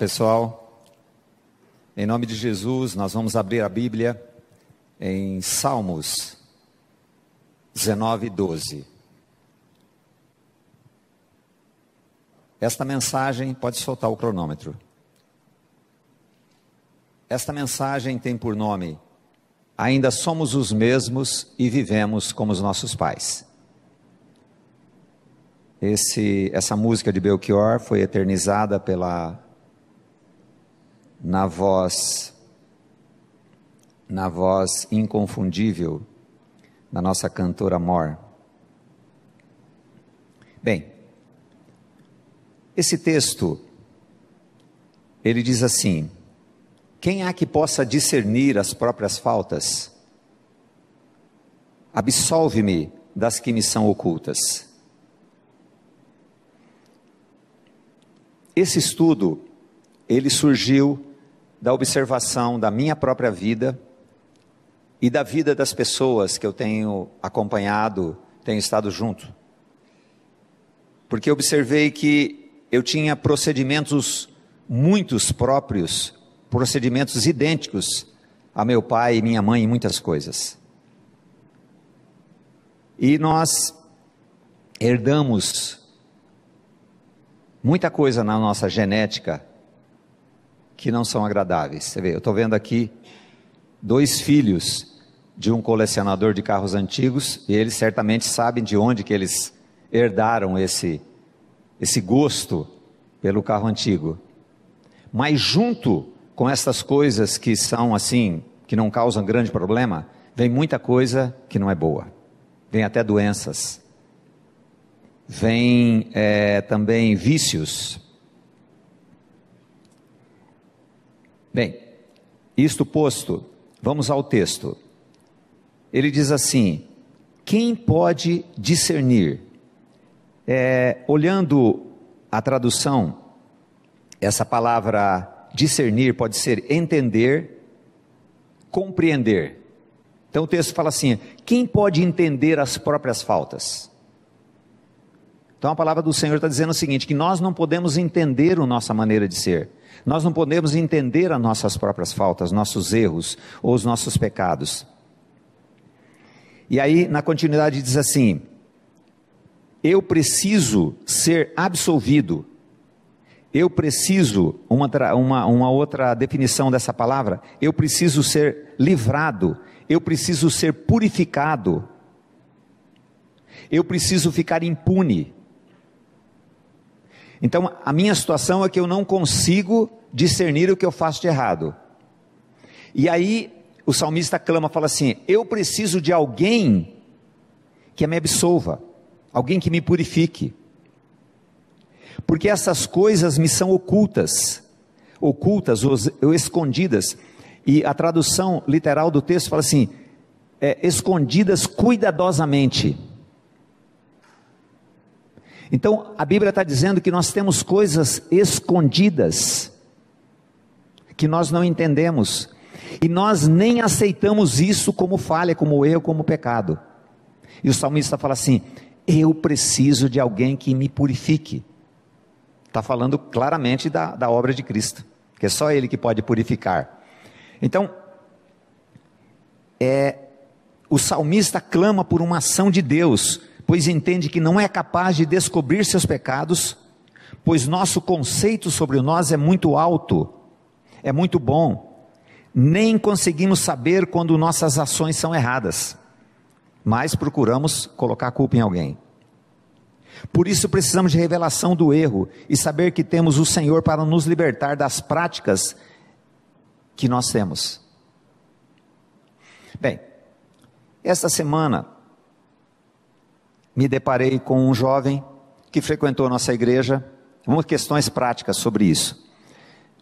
Pessoal, em nome de Jesus, nós vamos abrir a Bíblia em Salmos 19, 12. Esta mensagem, pode soltar o cronômetro. Esta mensagem tem por nome: Ainda somos os mesmos e vivemos como os nossos pais. Esse, essa música de Belchior foi eternizada pela na voz na voz inconfundível da nossa cantora Mor. Bem, esse texto ele diz assim: Quem há que possa discernir as próprias faltas? Absolve-me das que me são ocultas. Esse estudo ele surgiu da observação da minha própria vida e da vida das pessoas que eu tenho acompanhado, tenho estado junto. Porque observei que eu tinha procedimentos muitos próprios, procedimentos idênticos a meu pai e minha mãe em muitas coisas. E nós herdamos muita coisa na nossa genética que não são agradáveis. Você vê, eu estou vendo aqui dois filhos de um colecionador de carros antigos e eles certamente sabem de onde que eles herdaram esse esse gosto pelo carro antigo. Mas junto com essas coisas que são assim, que não causam grande problema, vem muita coisa que não é boa. Vem até doenças. Vem é, também vícios Bem, isto posto, vamos ao texto. Ele diz assim: quem pode discernir? É, olhando a tradução, essa palavra discernir pode ser entender, compreender. Então o texto fala assim: quem pode entender as próprias faltas? Então a palavra do Senhor está dizendo o seguinte: que nós não podemos entender a nossa maneira de ser. Nós não podemos entender as nossas próprias faltas, nossos erros ou os nossos pecados. E aí, na continuidade, diz assim: Eu preciso ser absolvido. Eu preciso, uma, uma, uma outra definição dessa palavra, eu preciso ser livrado, eu preciso ser purificado, eu preciso ficar impune. Então, a minha situação é que eu não consigo discernir o que eu faço de errado. E aí, o salmista clama, fala assim: Eu preciso de alguém que me absolva, alguém que me purifique. Porque essas coisas me são ocultas, ocultas ou escondidas. E a tradução literal do texto fala assim: é, escondidas cuidadosamente. Então, a Bíblia está dizendo que nós temos coisas escondidas, que nós não entendemos, e nós nem aceitamos isso como falha, como erro, como pecado. E o salmista fala assim: Eu preciso de alguém que me purifique. Está falando claramente da, da obra de Cristo, que é só Ele que pode purificar. Então, é, o salmista clama por uma ação de Deus pois entende que não é capaz de descobrir seus pecados, pois nosso conceito sobre nós é muito alto, é muito bom, nem conseguimos saber quando nossas ações são erradas, mas procuramos colocar a culpa em alguém. Por isso precisamos de revelação do erro e saber que temos o Senhor para nos libertar das práticas que nós temos. Bem, esta semana me deparei com um jovem que frequentou nossa igreja, algumas questões práticas sobre isso.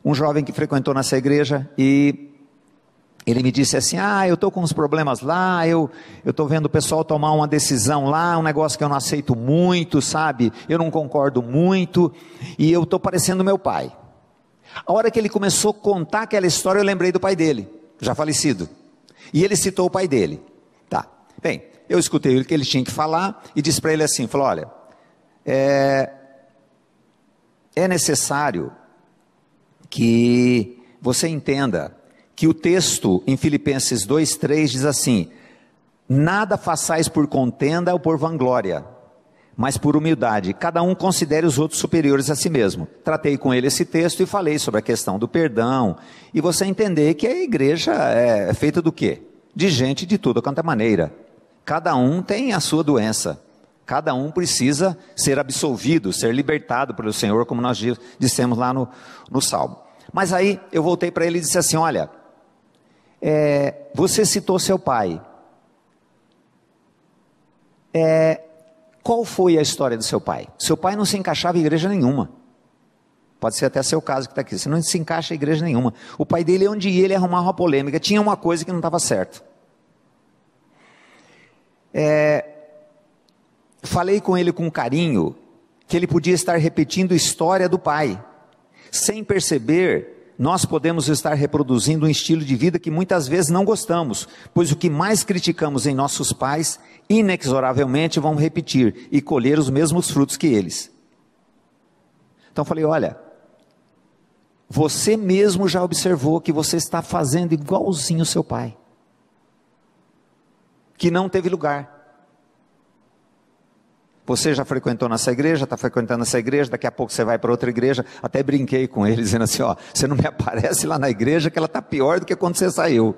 Um jovem que frequentou nossa igreja e ele me disse assim: Ah, eu estou com uns problemas lá, eu estou vendo o pessoal tomar uma decisão lá, um negócio que eu não aceito muito, sabe? Eu não concordo muito, e eu estou parecendo meu pai. A hora que ele começou a contar aquela história, eu lembrei do pai dele, já falecido. E ele citou o pai dele. Tá, bem, eu escutei o que ele tinha que falar e disse para ele assim: falou, olha, é, é necessário que você entenda que o texto em Filipenses 2:3 diz assim: Nada façais por contenda ou por vanglória, mas por humildade. Cada um considere os outros superiores a si mesmo. Tratei com ele esse texto e falei sobre a questão do perdão, e você entender que a igreja é feita do quê? De gente de tudo quanto é maneira. Cada um tem a sua doença. Cada um precisa ser absolvido, ser libertado pelo Senhor, como nós dissemos lá no, no Salmo. Mas aí eu voltei para ele e disse assim: Olha, é, você citou seu pai. É, qual foi a história do seu pai? Seu pai não se encaixava em igreja nenhuma. Pode ser até seu caso que está aqui. Você não se encaixa em igreja nenhuma. O pai dele, onde ia, ele arrumava uma polêmica. Tinha uma coisa que não estava certo. É, falei com ele com carinho que ele podia estar repetindo história do pai, sem perceber nós podemos estar reproduzindo um estilo de vida que muitas vezes não gostamos, pois o que mais criticamos em nossos pais, inexoravelmente vão repetir e colher os mesmos frutos que eles. Então falei: olha, você mesmo já observou que você está fazendo igualzinho o seu pai, que não teve lugar. Você já frequentou nessa igreja, está frequentando essa igreja, daqui a pouco você vai para outra igreja. Até brinquei com ele, dizendo assim: ó, você não me aparece lá na igreja que ela está pior do que quando você saiu.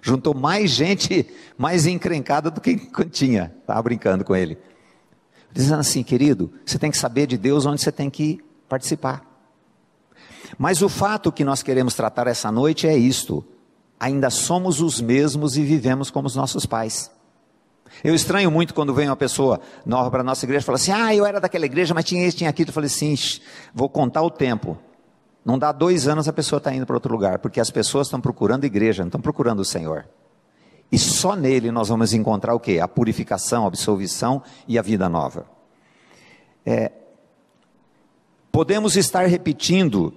Juntou mais gente mais encrencada do que tinha. Estava brincando com ele. Dizendo assim, querido, você tem que saber de Deus onde você tem que participar. Mas o fato que nós queremos tratar essa noite é isto: ainda somos os mesmos e vivemos como os nossos pais. Eu estranho muito quando vem uma pessoa nova para a nossa igreja e fala assim: Ah, eu era daquela igreja, mas tinha isso, tinha aquilo. Eu falei assim: vou contar o tempo. Não dá dois anos a pessoa está indo para outro lugar, porque as pessoas estão procurando igreja, não estão procurando o Senhor. E só nele nós vamos encontrar o que? A purificação, a absolvição e a vida nova. É, podemos estar repetindo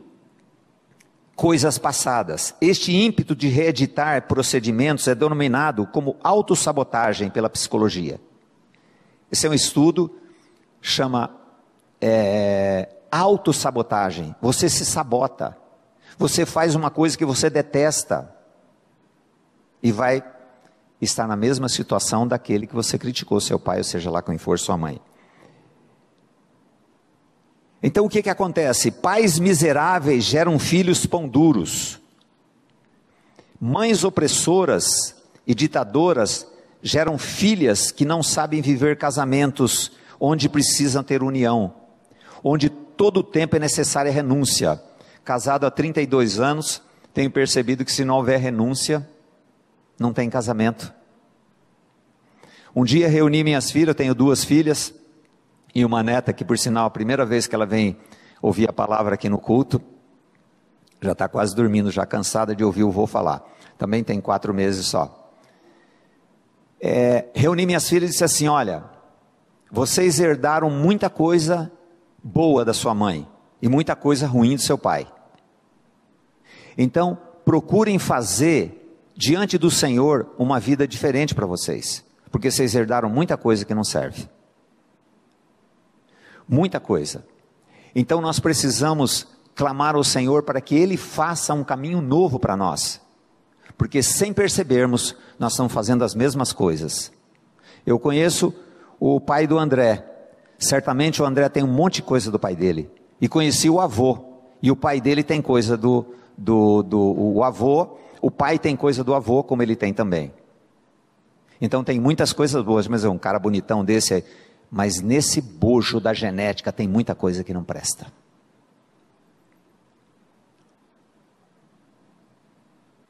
coisas passadas. Este ímpeto de reeditar procedimentos é denominado como autossabotagem pela psicologia. Esse é um estudo, chama é, autossabotagem. Você se sabota. Você faz uma coisa que você detesta e vai estar na mesma situação daquele que você criticou, seu pai, ou seja lá quem for sua mãe. Então o que, que acontece? Pais miseráveis geram filhos pão duros. Mães opressoras e ditadoras geram filhas que não sabem viver casamentos onde precisam ter união, onde todo o tempo é necessária renúncia. Casado há 32 anos, tenho percebido que se não houver renúncia, não tem casamento. Um dia reuni minhas filhas, tenho duas filhas, e uma neta que, por sinal, a primeira vez que ela vem ouvir a palavra aqui no culto, já está quase dormindo, já cansada de ouvir o vô falar. Também tem quatro meses só. É, reuni minhas filhas e disse assim: Olha, vocês herdaram muita coisa boa da sua mãe e muita coisa ruim do seu pai. Então, procurem fazer diante do Senhor uma vida diferente para vocês, porque vocês herdaram muita coisa que não serve muita coisa. Então nós precisamos clamar ao Senhor para que Ele faça um caminho novo para nós, porque sem percebermos, nós estamos fazendo as mesmas coisas. Eu conheço o pai do André, certamente o André tem um monte de coisa do pai dele, e conheci o avô, e o pai dele tem coisa do, do, do o avô, o pai tem coisa do avô, como ele tem também. Então tem muitas coisas boas, mas é um cara bonitão desse, mas nesse bojo da genética tem muita coisa que não presta.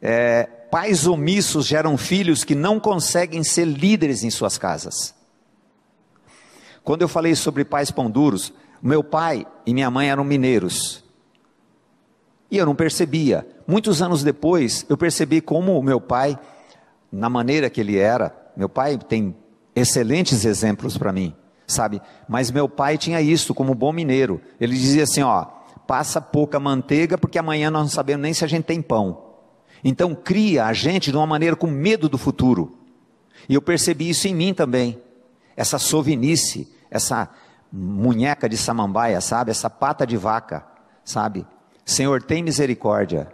É, pais omissos geram filhos que não conseguem ser líderes em suas casas. Quando eu falei sobre pais pão duros, meu pai e minha mãe eram mineiros. E eu não percebia. Muitos anos depois, eu percebi como o meu pai, na maneira que ele era, meu pai tem excelentes exemplos para mim sabe? Mas meu pai tinha isso como bom mineiro. Ele dizia assim, ó, passa pouca manteiga porque amanhã nós não sabemos nem se a gente tem pão. Então cria a gente de uma maneira com medo do futuro. E eu percebi isso em mim também. Essa sovinice, essa munheca de samambaia, sabe? Essa pata de vaca, sabe? Senhor, tem misericórdia.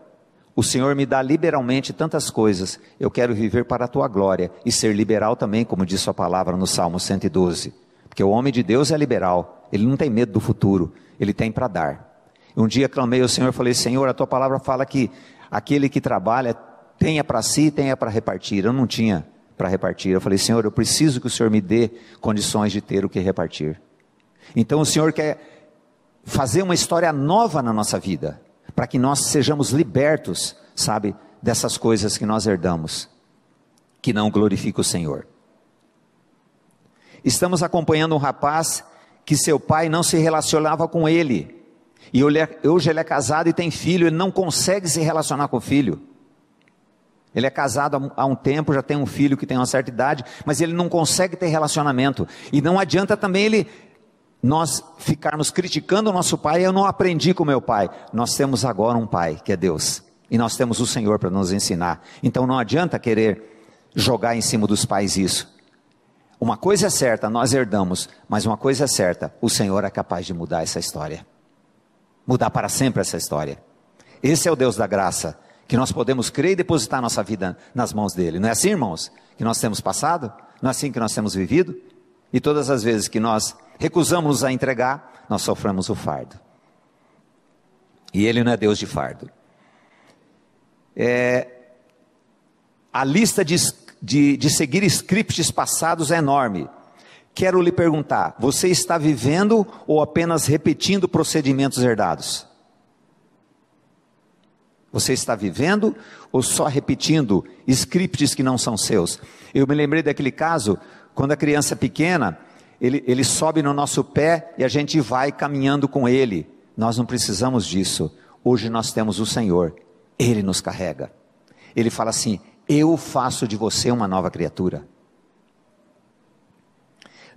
O Senhor me dá liberalmente tantas coisas. Eu quero viver para a tua glória e ser liberal também, como diz sua palavra no Salmo 112. Porque o homem de Deus é liberal. Ele não tem medo do futuro. Ele tem para dar. Um dia clamei ao Senhor falei: Senhor, a tua palavra fala que aquele que trabalha tenha para si tenha para repartir. Eu não tinha para repartir. Eu falei: Senhor, eu preciso que o Senhor me dê condições de ter o que repartir. Então o Senhor quer fazer uma história nova na nossa vida para que nós sejamos libertos, sabe, dessas coisas que nós herdamos, que não glorificam o Senhor. Estamos acompanhando um rapaz que seu pai não se relacionava com ele, e hoje ele é casado e tem filho, ele não consegue se relacionar com o filho. Ele é casado há um tempo, já tem um filho que tem uma certa idade, mas ele não consegue ter relacionamento. E não adianta também ele nós ficarmos criticando o nosso pai, eu não aprendi com meu pai. Nós temos agora um pai, que é Deus. E nós temos o Senhor para nos ensinar. Então não adianta querer jogar em cima dos pais isso. Uma coisa é certa, nós herdamos, mas uma coisa é certa, o Senhor é capaz de mudar essa história. Mudar para sempre essa história. Esse é o Deus da graça, que nós podemos crer e depositar nossa vida nas mãos dele. Não é assim, irmãos? Que nós temos passado? Não é assim que nós temos vivido? E todas as vezes que nós recusamos a entregar, nós sofremos o fardo. E Ele não é Deus de fardo. É, a lista de, de, de seguir scripts passados é enorme. Quero lhe perguntar: você está vivendo ou apenas repetindo procedimentos herdados? Você está vivendo ou só repetindo scripts que não são seus? Eu me lembrei daquele caso, quando a criança é pequena, ele, ele sobe no nosso pé e a gente vai caminhando com ele. Nós não precisamos disso. Hoje nós temos o Senhor, ele nos carrega. Ele fala assim: Eu faço de você uma nova criatura.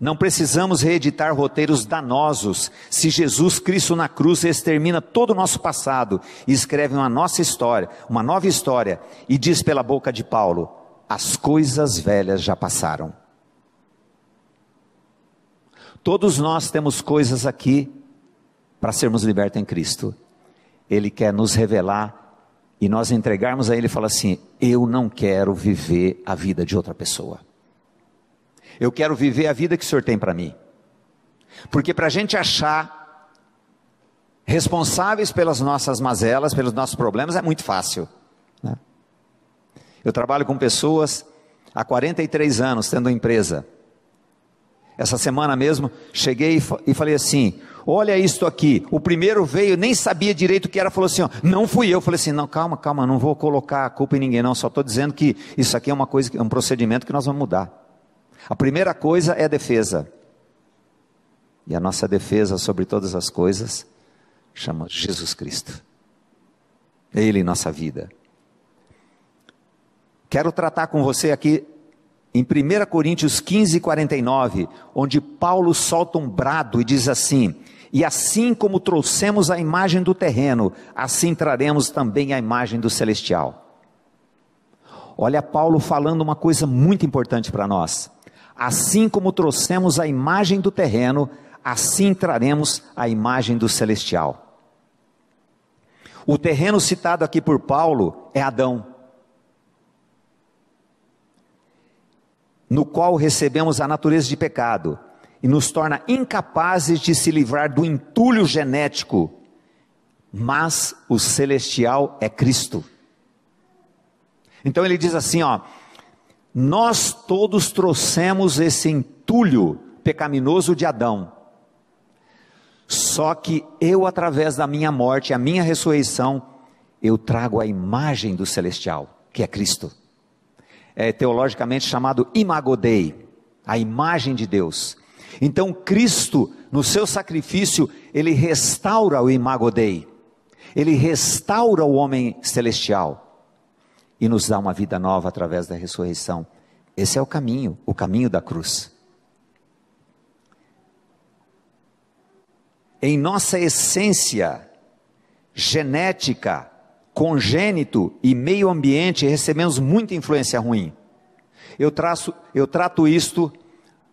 Não precisamos reeditar roteiros danosos. Se Jesus Cristo na cruz extermina todo o nosso passado e escreve uma nossa história, uma nova história, e diz pela boca de Paulo: as coisas velhas já passaram. Todos nós temos coisas aqui para sermos libertos em Cristo. Ele quer nos revelar e nós entregarmos a Ele e falar assim: Eu não quero viver a vida de outra pessoa. Eu quero viver a vida que o Senhor tem para mim. Porque para a gente achar responsáveis pelas nossas mazelas, pelos nossos problemas, é muito fácil. Né? Eu trabalho com pessoas há 43 anos, tendo empresa. Essa semana mesmo, cheguei e falei assim: Olha isto aqui. O primeiro veio, nem sabia direito o que era, falou assim: ó, Não fui eu. falei assim: Não, calma, calma, não vou colocar a culpa em ninguém, não. Só estou dizendo que isso aqui é uma coisa, é um procedimento que nós vamos mudar. A primeira coisa é a defesa. E a nossa defesa sobre todas as coisas chama Jesus Cristo. Ele em nossa vida. Quero tratar com você aqui em 1 Coríntios 15, 49, onde Paulo solta um brado e diz assim: E assim como trouxemos a imagem do terreno, assim traremos também a imagem do celestial. Olha Paulo falando uma coisa muito importante para nós. Assim como trouxemos a imagem do terreno, assim traremos a imagem do celestial. O terreno citado aqui por Paulo é Adão. No qual recebemos a natureza de pecado e nos torna incapazes de se livrar do entulho genético, mas o celestial é Cristo. Então ele diz assim, ó: Nós todos trouxemos esse entulho pecaminoso de Adão. Só que eu através da minha morte, a minha ressurreição, eu trago a imagem do celestial, que é Cristo é, teologicamente chamado Imago Dei, a imagem de Deus. Então Cristo, no seu sacrifício, ele restaura o Imago Dei, ele restaura o homem celestial e nos dá uma vida nova através da ressurreição. Esse é o caminho, o caminho da cruz. Em nossa essência genética, congênito e meio ambiente recebemos muita influência ruim. Eu, traço, eu trato isto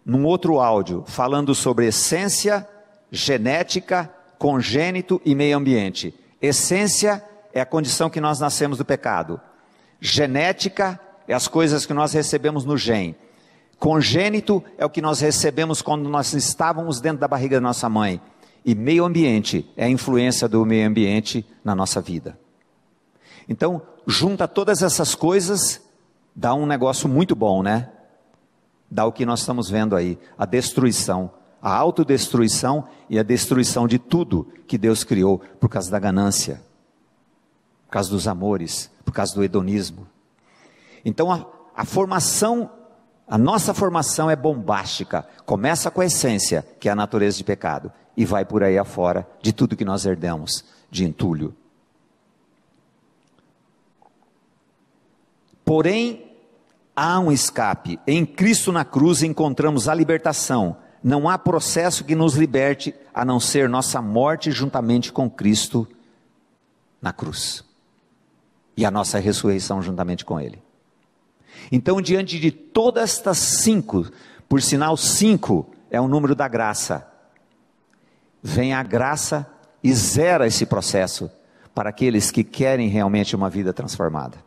num outro áudio, falando sobre essência, genética, congênito e meio ambiente. Essência é a condição que nós nascemos do pecado. Genética é as coisas que nós recebemos no gene. Congênito é o que nós recebemos quando nós estávamos dentro da barriga da nossa mãe. E meio ambiente é a influência do meio ambiente na nossa vida. Então, junta todas essas coisas, dá um negócio muito bom, né? Dá o que nós estamos vendo aí, a destruição, a autodestruição e a destruição de tudo que Deus criou por causa da ganância, por causa dos amores, por causa do hedonismo. Então, a, a formação a nossa formação é bombástica. Começa com a essência, que é a natureza de pecado, e vai por aí afora de tudo que nós herdamos de entulho. Porém, há um escape. Em Cristo na cruz encontramos a libertação. Não há processo que nos liberte a não ser nossa morte juntamente com Cristo na cruz. E a nossa ressurreição juntamente com Ele. Então, diante de todas estas cinco, por sinal, cinco é o número da graça, vem a graça e zera esse processo para aqueles que querem realmente uma vida transformada.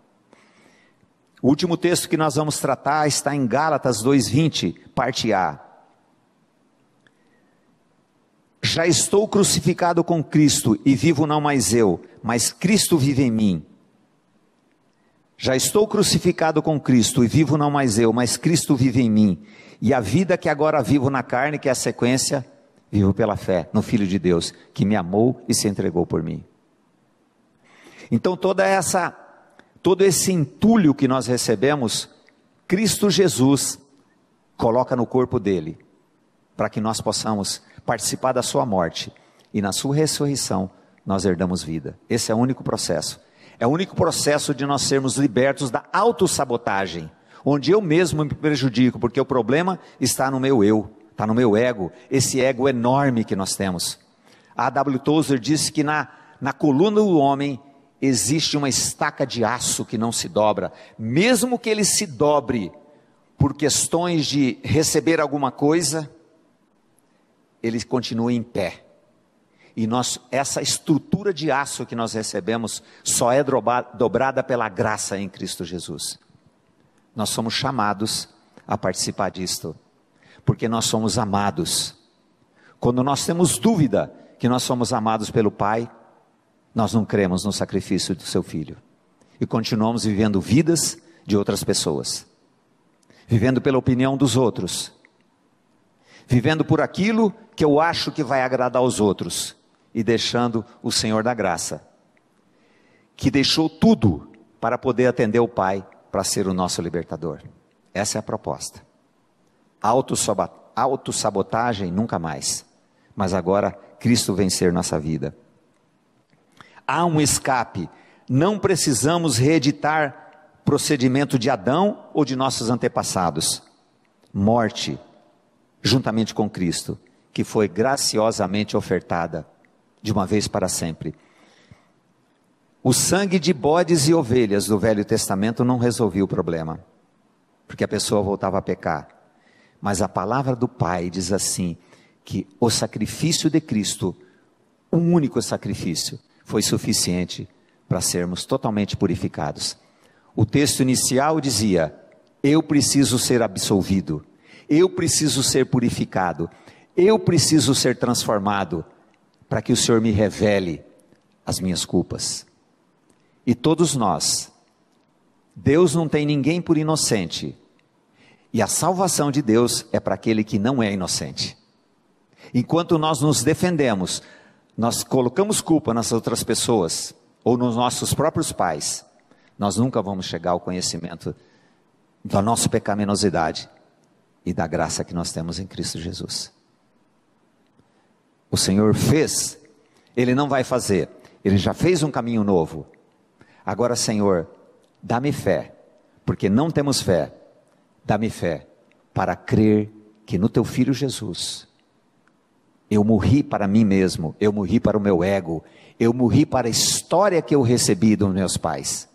O último texto que nós vamos tratar está em Gálatas 2:20, parte A. Já estou crucificado com Cristo e vivo não mais eu, mas Cristo vive em mim. Já estou crucificado com Cristo e vivo não mais eu, mas Cristo vive em mim. E a vida que agora vivo na carne, que é a sequência, vivo pela fé no Filho de Deus, que me amou e se entregou por mim. Então toda essa todo esse entulho que nós recebemos, Cristo Jesus coloca no corpo dele, para que nós possamos participar da sua morte e na sua ressurreição nós herdamos vida. Esse é o único processo. É o único processo de nós sermos libertos da autossabotagem, onde eu mesmo me prejudico, porque o problema está no meu eu, está no meu ego, esse ego enorme que nós temos. A W. Tozer disse que na, na coluna do homem existe uma estaca de aço que não se dobra, mesmo que ele se dobre por questões de receber alguma coisa, ele continua em pé. E nós, essa estrutura de aço que nós recebemos só é dobrada pela graça em Cristo Jesus. Nós somos chamados a participar disto, porque nós somos amados. Quando nós temos dúvida que nós somos amados pelo Pai, nós não cremos no sacrifício do seu filho e continuamos vivendo vidas de outras pessoas, vivendo pela opinião dos outros, vivendo por aquilo que eu acho que vai agradar aos outros e deixando o Senhor da graça, que deixou tudo para poder atender o Pai para ser o nosso libertador. Essa é a proposta. Autossabotagem nunca mais, mas agora Cristo vencer nossa vida. Há um escape, não precisamos reeditar procedimento de Adão ou de nossos antepassados. Morte, juntamente com Cristo, que foi graciosamente ofertada de uma vez para sempre. O sangue de bodes e ovelhas do Velho Testamento não resolvia o problema, porque a pessoa voltava a pecar. Mas a palavra do Pai diz assim: que o sacrifício de Cristo, um único sacrifício, foi suficiente para sermos totalmente purificados. O texto inicial dizia: Eu preciso ser absolvido, eu preciso ser purificado, eu preciso ser transformado para que o Senhor me revele as minhas culpas. E todos nós, Deus não tem ninguém por inocente, e a salvação de Deus é para aquele que não é inocente. Enquanto nós nos defendemos, nós colocamos culpa nas outras pessoas ou nos nossos próprios pais, nós nunca vamos chegar ao conhecimento da nossa pecaminosidade e da graça que nós temos em Cristo Jesus. O Senhor fez, Ele não vai fazer, Ele já fez um caminho novo. Agora, Senhor, dá-me fé, porque não temos fé, dá-me fé para crer que no Teu Filho Jesus, eu morri para mim mesmo, eu morri para o meu ego, eu morri para a história que eu recebi dos meus pais.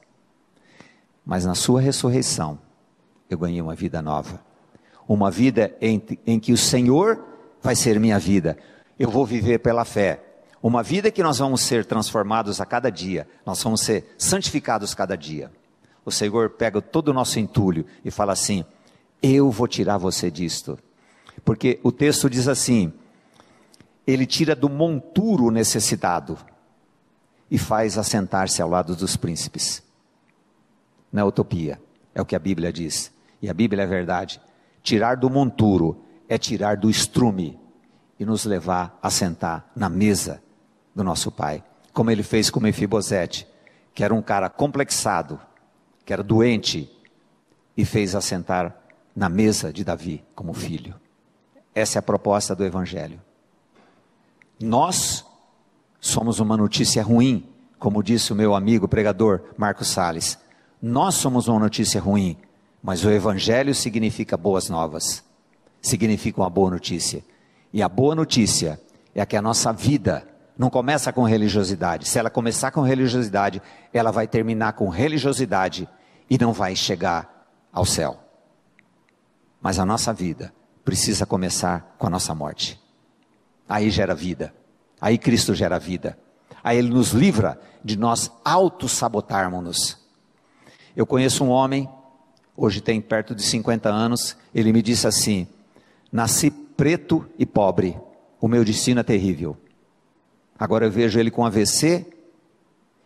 Mas na Sua ressurreição, eu ganhei uma vida nova. Uma vida em, em que o Senhor vai ser minha vida, eu vou viver pela fé. Uma vida que nós vamos ser transformados a cada dia, nós vamos ser santificados cada dia. O Senhor pega todo o nosso entulho e fala assim: Eu vou tirar você disto. Porque o texto diz assim: Ele tira do monturo necessitado e faz assentar-se ao lado dos príncipes. Não é utopia, é o que a Bíblia diz. E a Bíblia é verdade. Tirar do monturo é tirar do estrume e nos levar a sentar na mesa do nosso pai, como ele fez com Mefibosete, que era um cara complexado, que era doente, e fez assentar na mesa de Davi como filho. Essa é a proposta do evangelho. Nós somos uma notícia ruim, como disse o meu amigo pregador Marcos Sales. Nós somos uma notícia ruim, mas o evangelho significa boas novas. Significa uma boa notícia. E a boa notícia é que a nossa vida não começa com religiosidade. Se ela começar com religiosidade, ela vai terminar com religiosidade e não vai chegar ao céu. Mas a nossa vida precisa começar com a nossa morte. Aí gera vida. Aí Cristo gera vida. Aí Ele nos livra de nós auto-sabotarmos-nos. Eu conheço um homem, hoje tem perto de 50 anos, ele me disse assim: Nasci preto e pobre, o meu destino é terrível. Agora eu vejo ele com AVC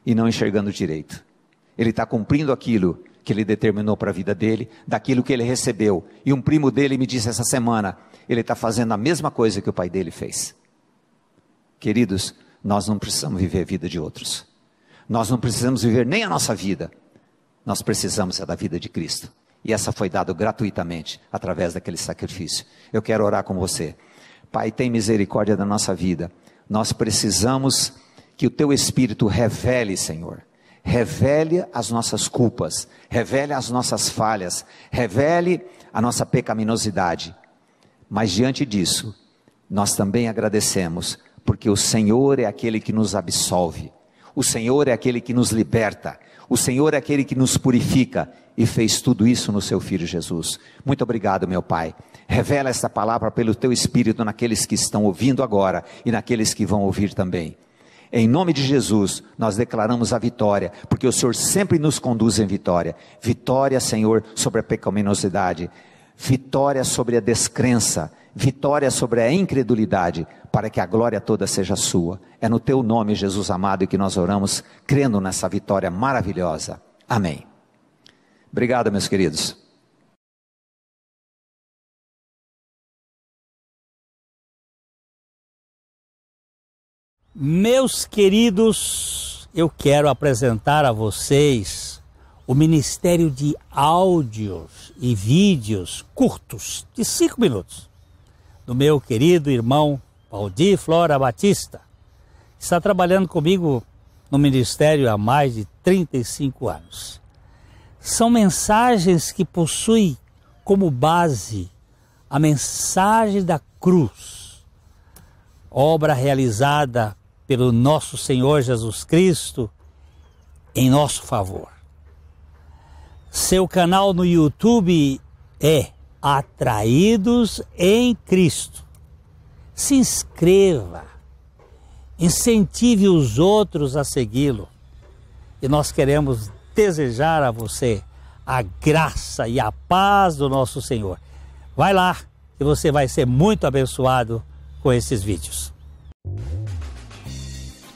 e não enxergando direito. Ele está cumprindo aquilo que ele determinou para a vida dele, daquilo que ele recebeu. E um primo dele me disse essa semana: ele está fazendo a mesma coisa que o pai dele fez. Queridos, nós não precisamos viver a vida de outros. Nós não precisamos viver nem a nossa vida. Nós precisamos é da vida de Cristo. E essa foi dada gratuitamente através daquele sacrifício. Eu quero orar com você. Pai, tem misericórdia da nossa vida. Nós precisamos que o teu Espírito revele, Senhor. Revele as nossas culpas, revele as nossas falhas, revele a nossa pecaminosidade. Mas diante disso, nós também agradecemos, porque o Senhor é aquele que nos absolve, o Senhor é aquele que nos liberta, o Senhor é aquele que nos purifica e fez tudo isso no seu Filho Jesus. Muito obrigado, meu Pai. Revela esta palavra pelo teu Espírito naqueles que estão ouvindo agora e naqueles que vão ouvir também. Em nome de Jesus, nós declaramos a vitória, porque o Senhor sempre nos conduz em vitória. Vitória, Senhor, sobre a pecaminosidade, vitória sobre a descrença, vitória sobre a incredulidade, para que a glória toda seja sua. É no teu nome, Jesus amado, que nós oramos, crendo nessa vitória maravilhosa. Amém. Obrigado, meus queridos. Meus queridos, eu quero apresentar a vocês o Ministério de Áudios e Vídeos curtos, de cinco minutos, do meu querido irmão Valdir Flora Batista. Está trabalhando comigo no Ministério há mais de 35 anos são mensagens que possuem como base a mensagem da cruz, obra realizada pelo nosso Senhor Jesus Cristo em nosso favor. Seu canal no YouTube é Atraídos em Cristo. Se inscreva, incentive os outros a segui-lo. E nós queremos desejar a você a graça e a paz do nosso Senhor. Vai lá e você vai ser muito abençoado com esses vídeos.